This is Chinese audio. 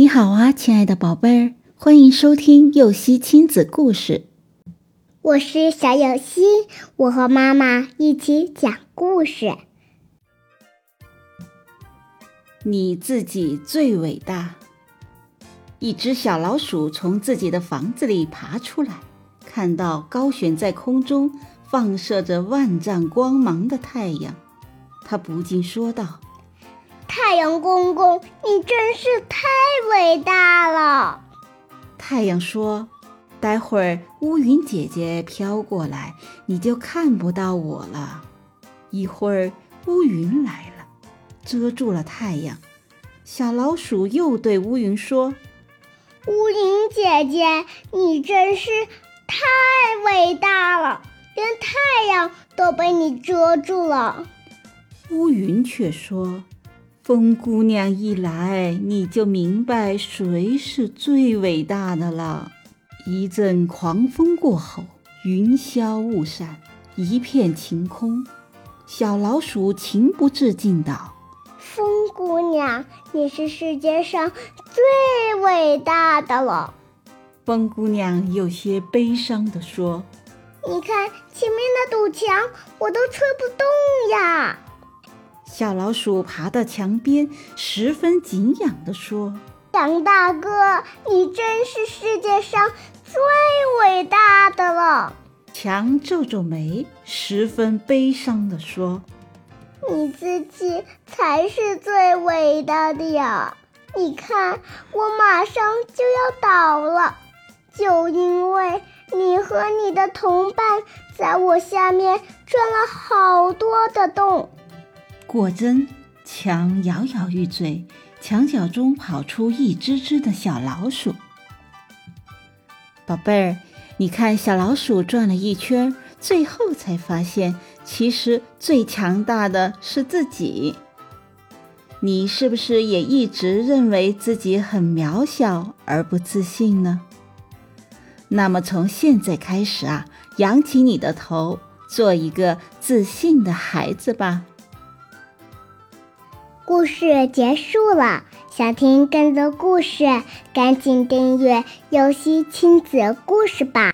你好啊，亲爱的宝贝儿，欢迎收听幼熙亲子故事。我是小幼熙，我和妈妈一起讲故事。你自己最伟大。一只小老鼠从自己的房子里爬出来，看到高悬在空中、放射着万丈光芒的太阳，它不禁说道。太阳公公，你真是太伟大了！太阳说：“待会儿乌云姐姐飘过来，你就看不到我了。”一会儿乌云来了，遮住了太阳。小老鼠又对乌云说：“乌云姐姐，你真是太伟大了，连太阳都被你遮住了。”乌云却说。风姑娘一来，你就明白谁是最伟大的了。一阵狂风过后，云消雾散，一片晴空。小老鼠情不自禁道：“风姑娘，你是世界上最伟大的了。”风姑娘有些悲伤地说：“你看前面那堵墙，我都吹不动呀。”小老鼠爬到墙边，十分敬仰地说：“杨大哥，你真是世界上最伟大的了。”强皱皱眉，十分悲伤地说：“你自己才是最伟大的呀！你看，我马上就要倒了，就因为你和你的同伴在我下面钻了好多的洞。”果真，墙摇摇欲坠，墙角中跑出一只只的小老鼠。宝贝儿，你看，小老鼠转了一圈，最后才发现，其实最强大的是自己。你是不是也一直认为自己很渺小而不自信呢？那么从现在开始啊，仰起你的头，做一个自信的孩子吧。故事结束了，想听更多故事，赶紧订阅“游戏亲子故事”吧。